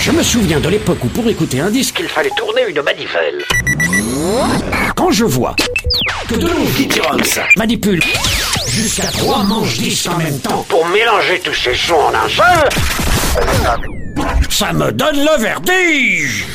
Je me souviens de l'époque où pour écouter un disque, il fallait tourner une manivelle. Quand je vois que de longs Gittons manipulent jusqu'à trois manches disques en même temps pour mélanger tous ces sons en un seul, ça me donne le vertige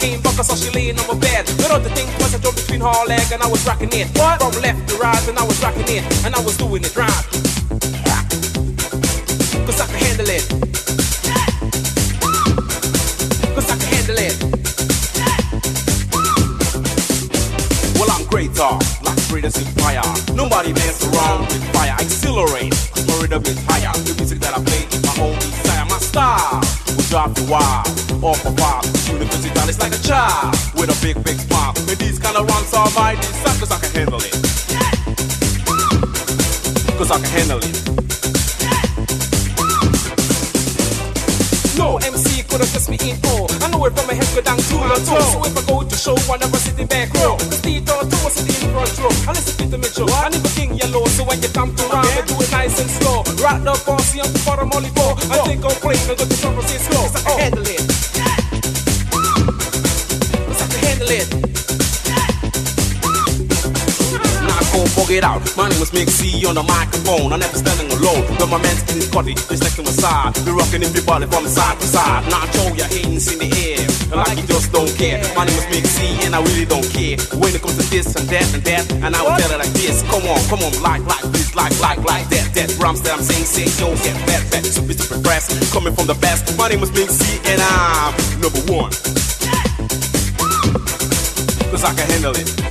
game buckle, so she laying on my bed. But other things was I drove between her leg and I was rocking it. What? From left to right and I was rocking it. And I was doing it. big, big smile With these kind of rhymes are my descent, cause I can handle it. Cause I can handle it. No MC could have just me in all. I know it from my head go down to my toe. So if I go to show, I never sit in back row. Steve on two, sit in front row. I listen to the Mitchell, I need the king yellow. So when you come to round, I do it nice and slow. Right up on, see on the bottom, only four. I think I'm playing, I go to San Francisco. My name is C on the microphone. I never standing alone. But my man's in his body, just next to my side. We're rocking everybody from side to side. Now throw your hands in the air. Like you just don't care. My name is C and I really don't care. When it comes to this and that and that, and I will tell it like this. Come on, come on, like, like this, like, like, like that. That rhymes that I'm saying, say, yo, get back, back. So Mr. Press, coming from the best. My name is C and I'm number one. Cause I can handle it.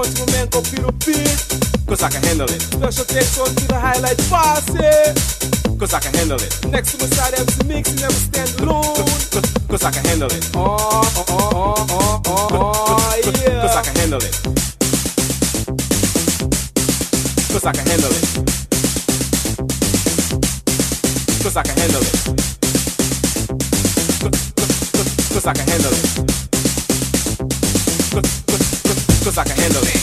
What's up on to my man Computer Beat? Cause I can handle it. Special thanks on to the highlight posse. Cause I can handle it. Next to my side MC Mix, you never stand alone. Cause I can handle it. Oh, oh, oh, oh, oh, oh, oh, yeah. Cause I can handle it. Cause I can handle it. Cause I can handle it. Cause I can handle it cause I can handle it.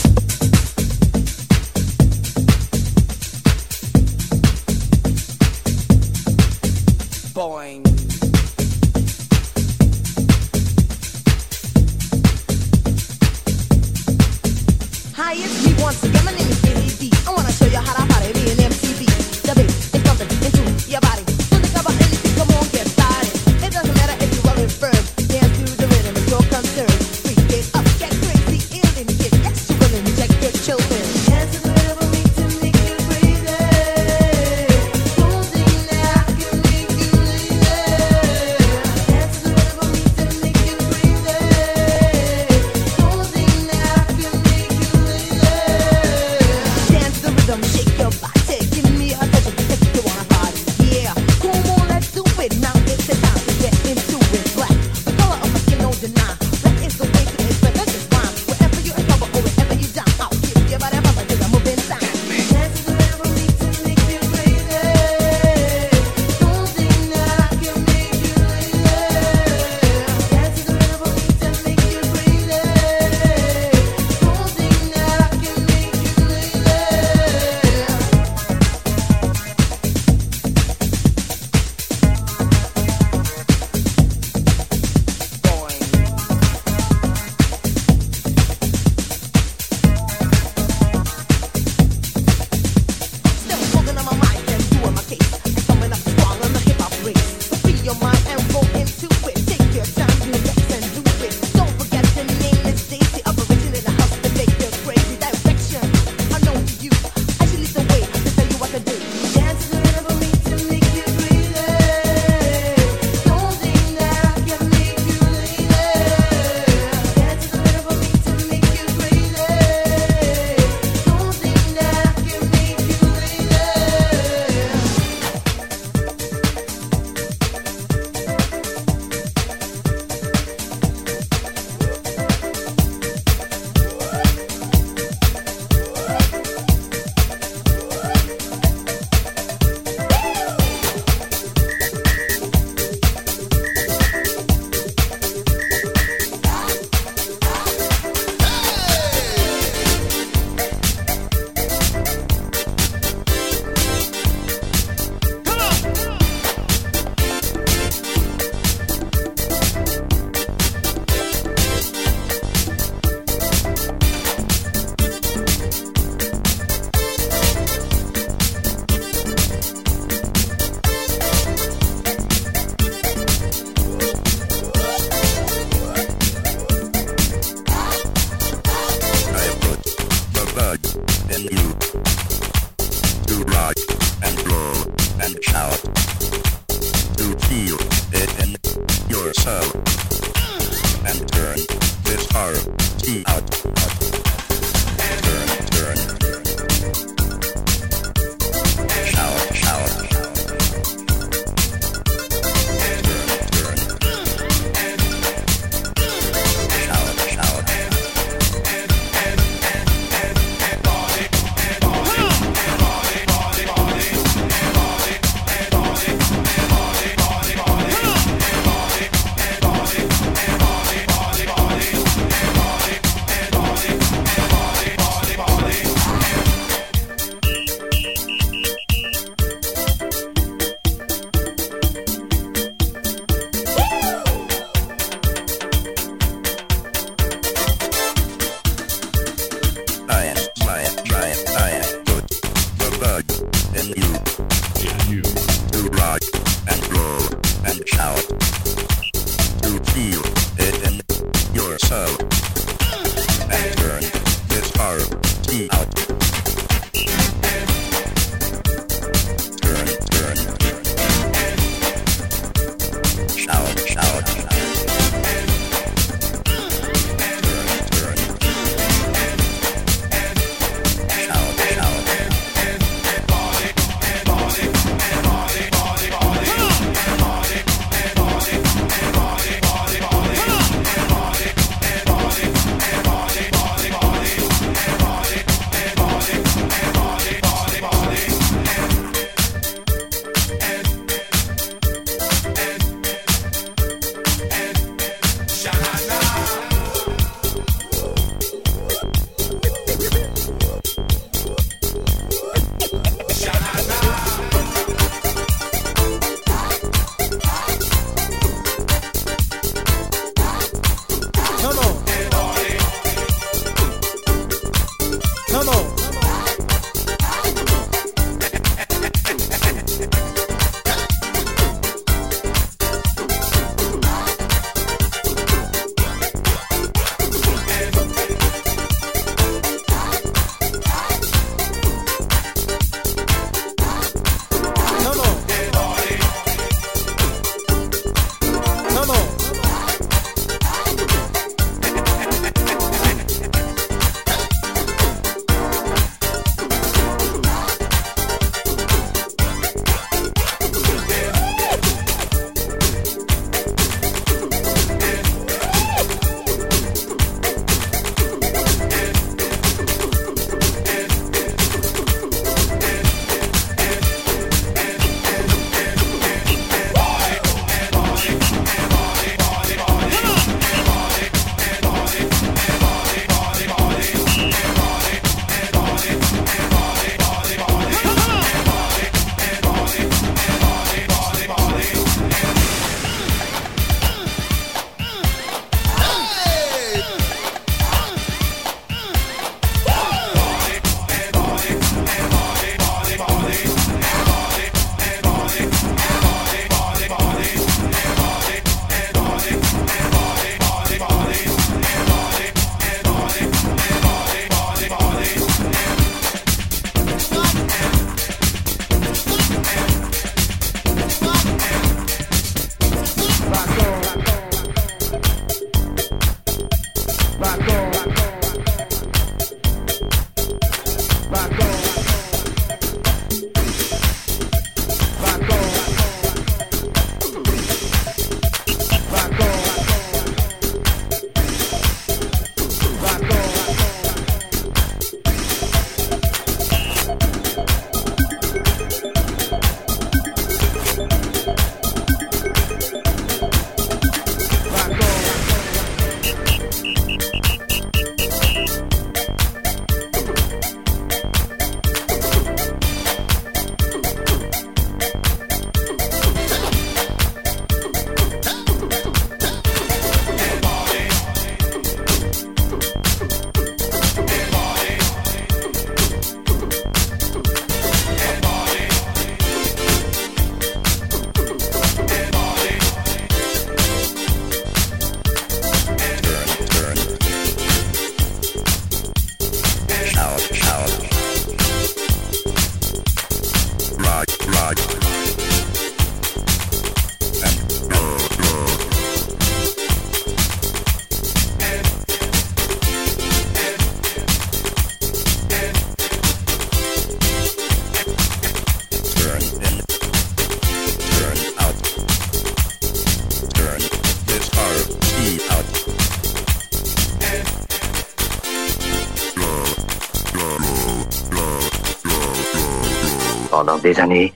Pendant des années,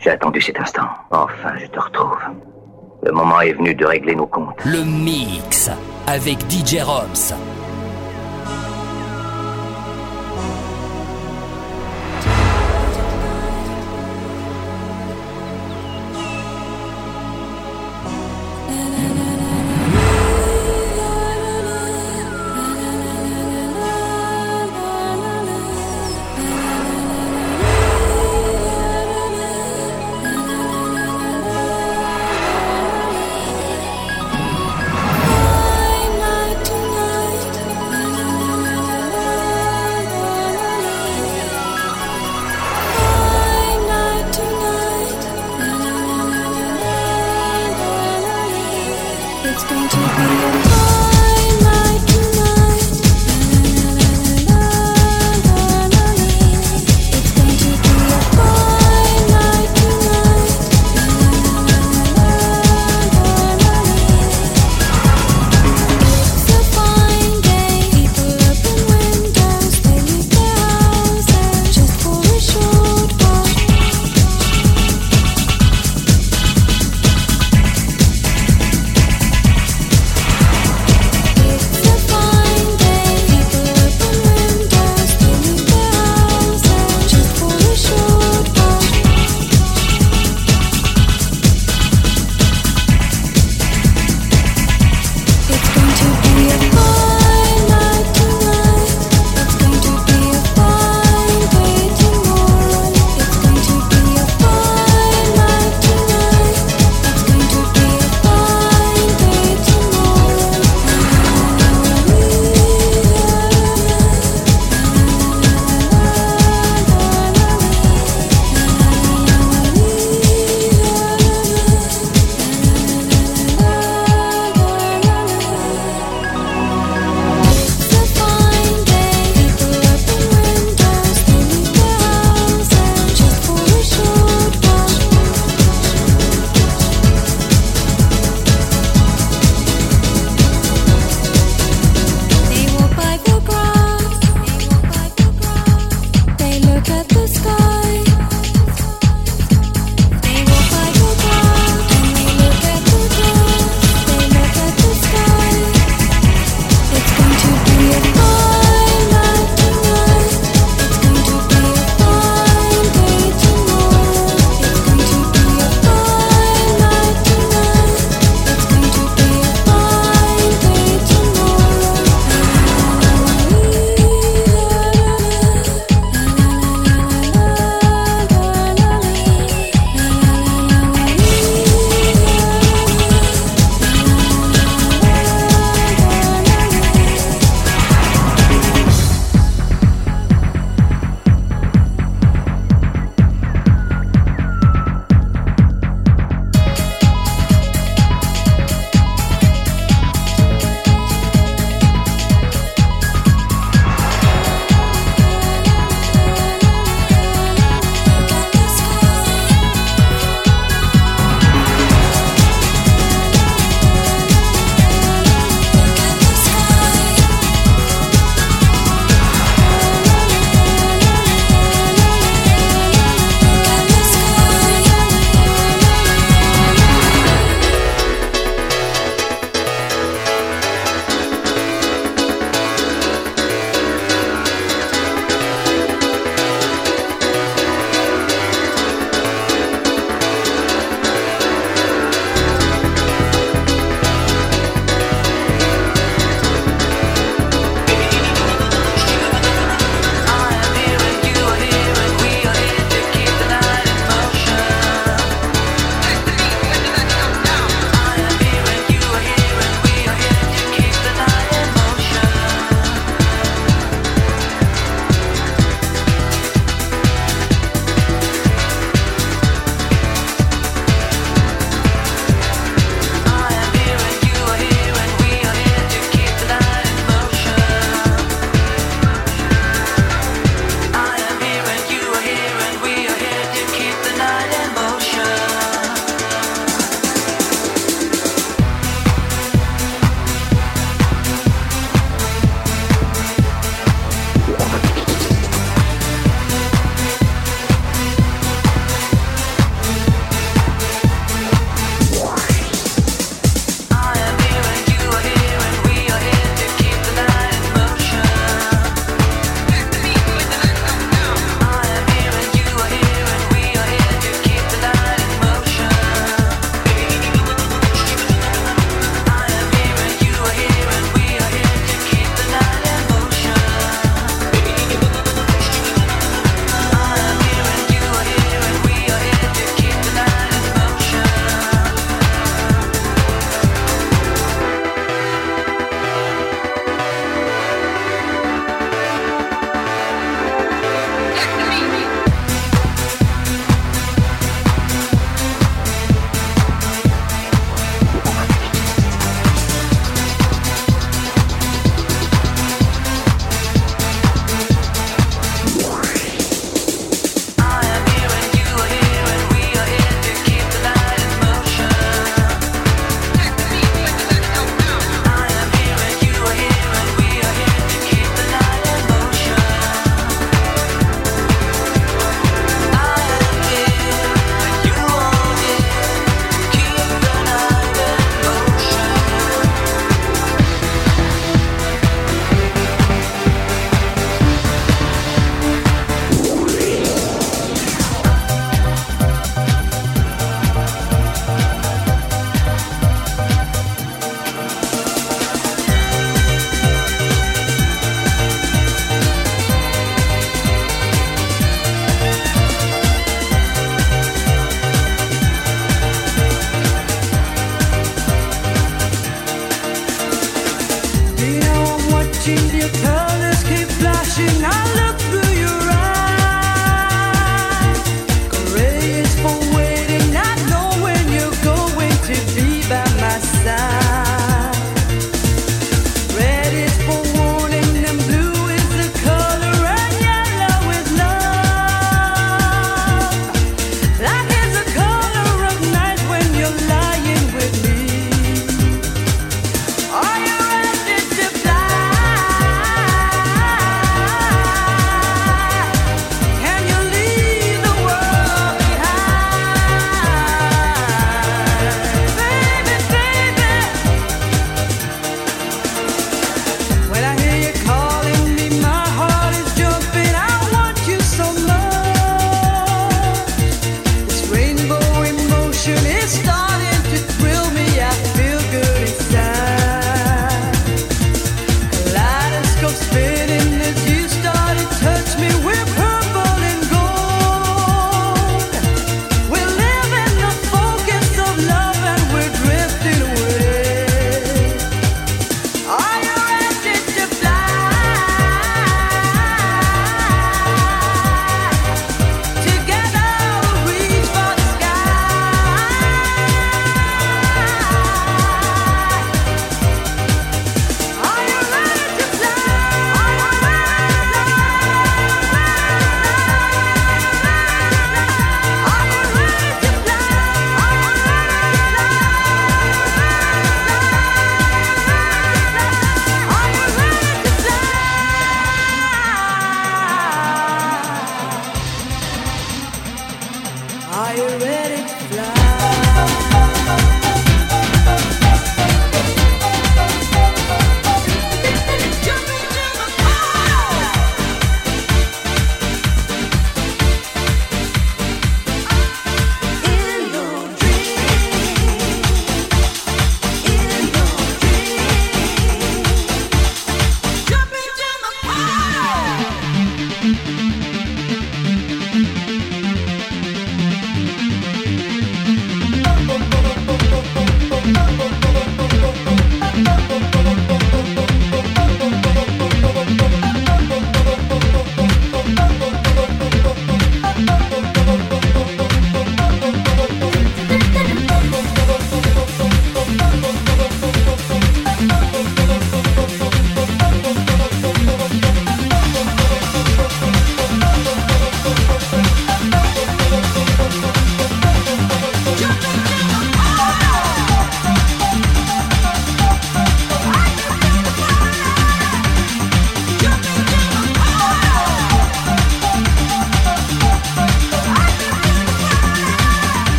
j'ai attendu cet instant. Enfin, je te retrouve. Le moment est venu de régler nos comptes. Le mix avec DJ Roms.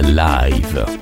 Live.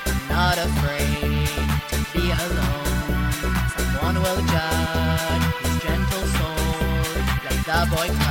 Boy.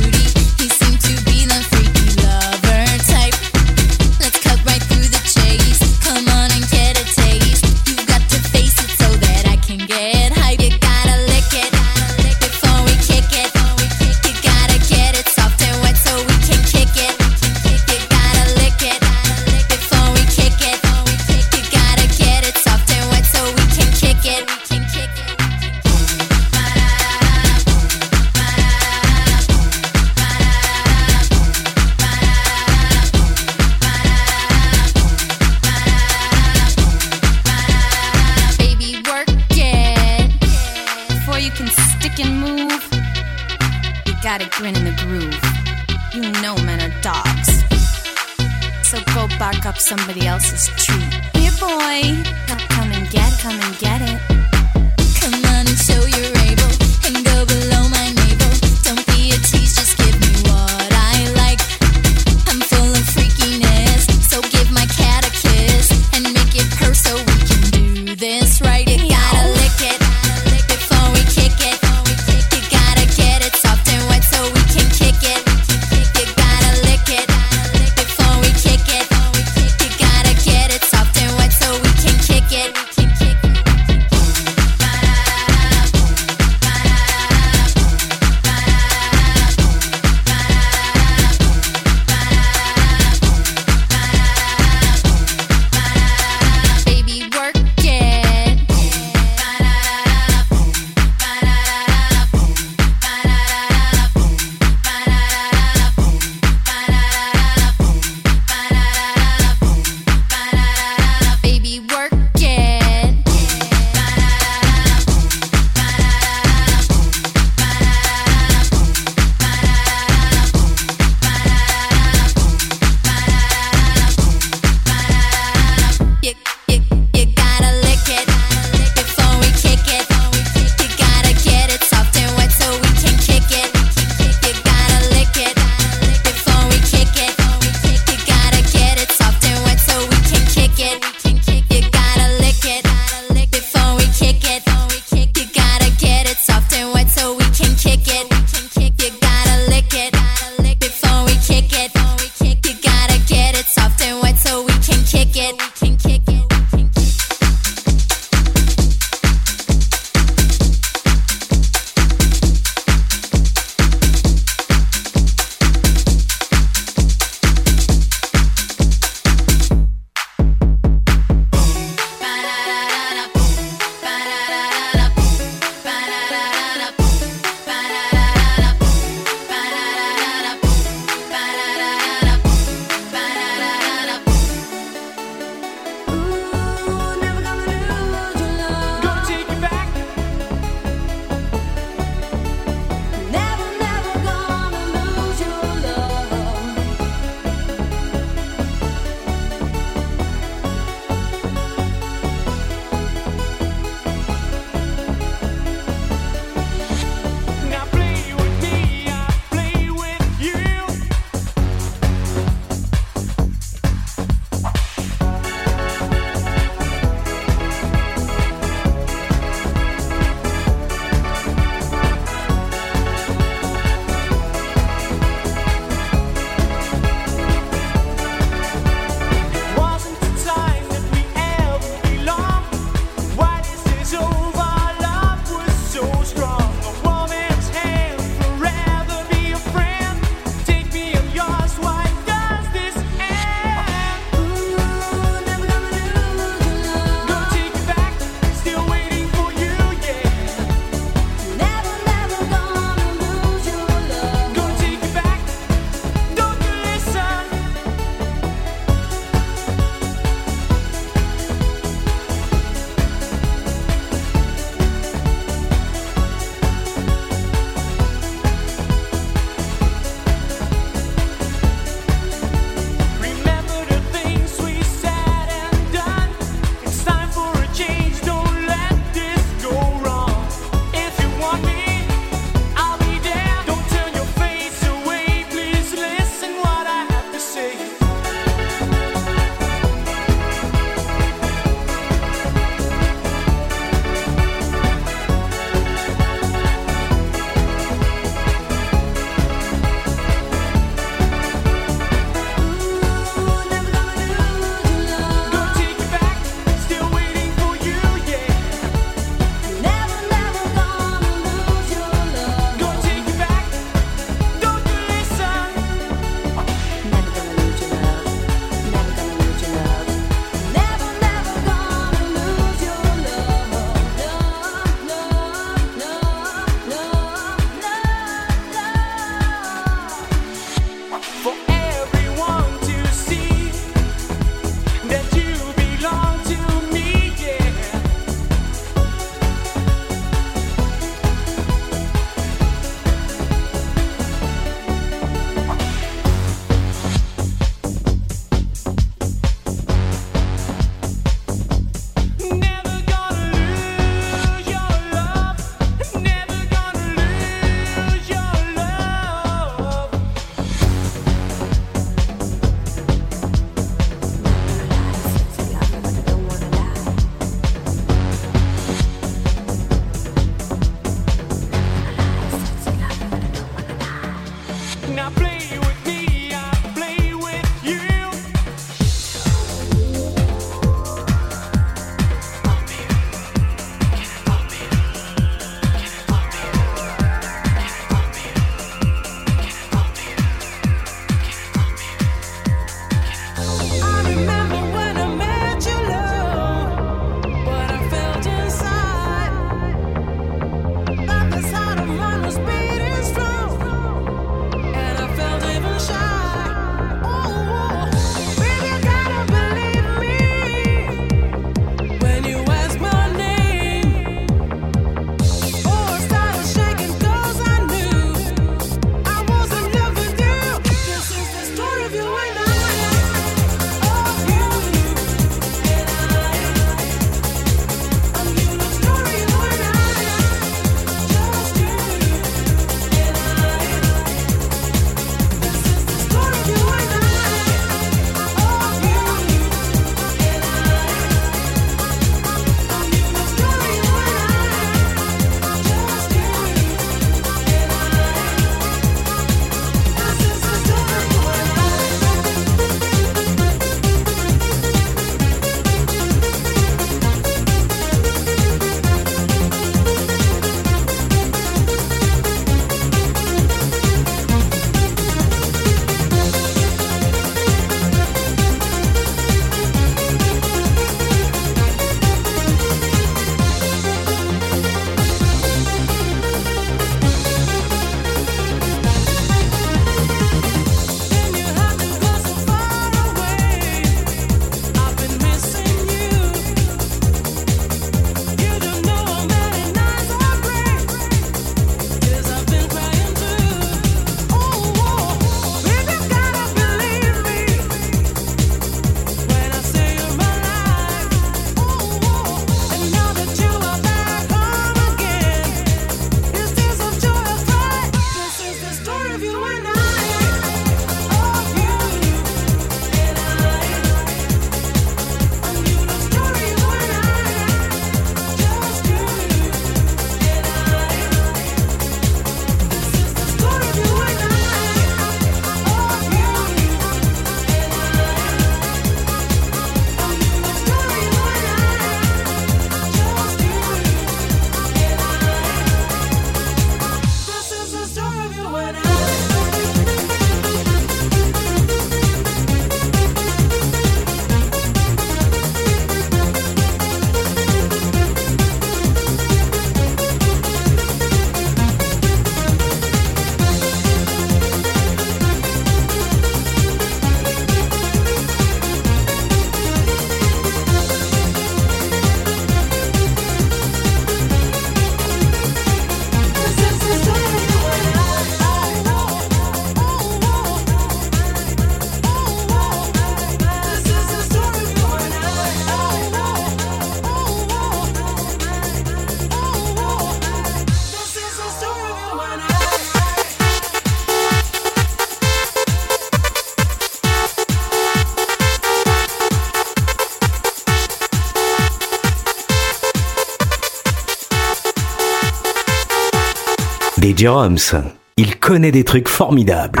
Des drums. Il connaît des trucs formidables.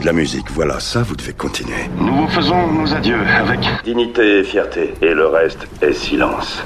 De la musique. Voilà, ça, vous devez continuer. Nous vous faisons nos adieux avec Dignité et fierté. Et le reste est silence.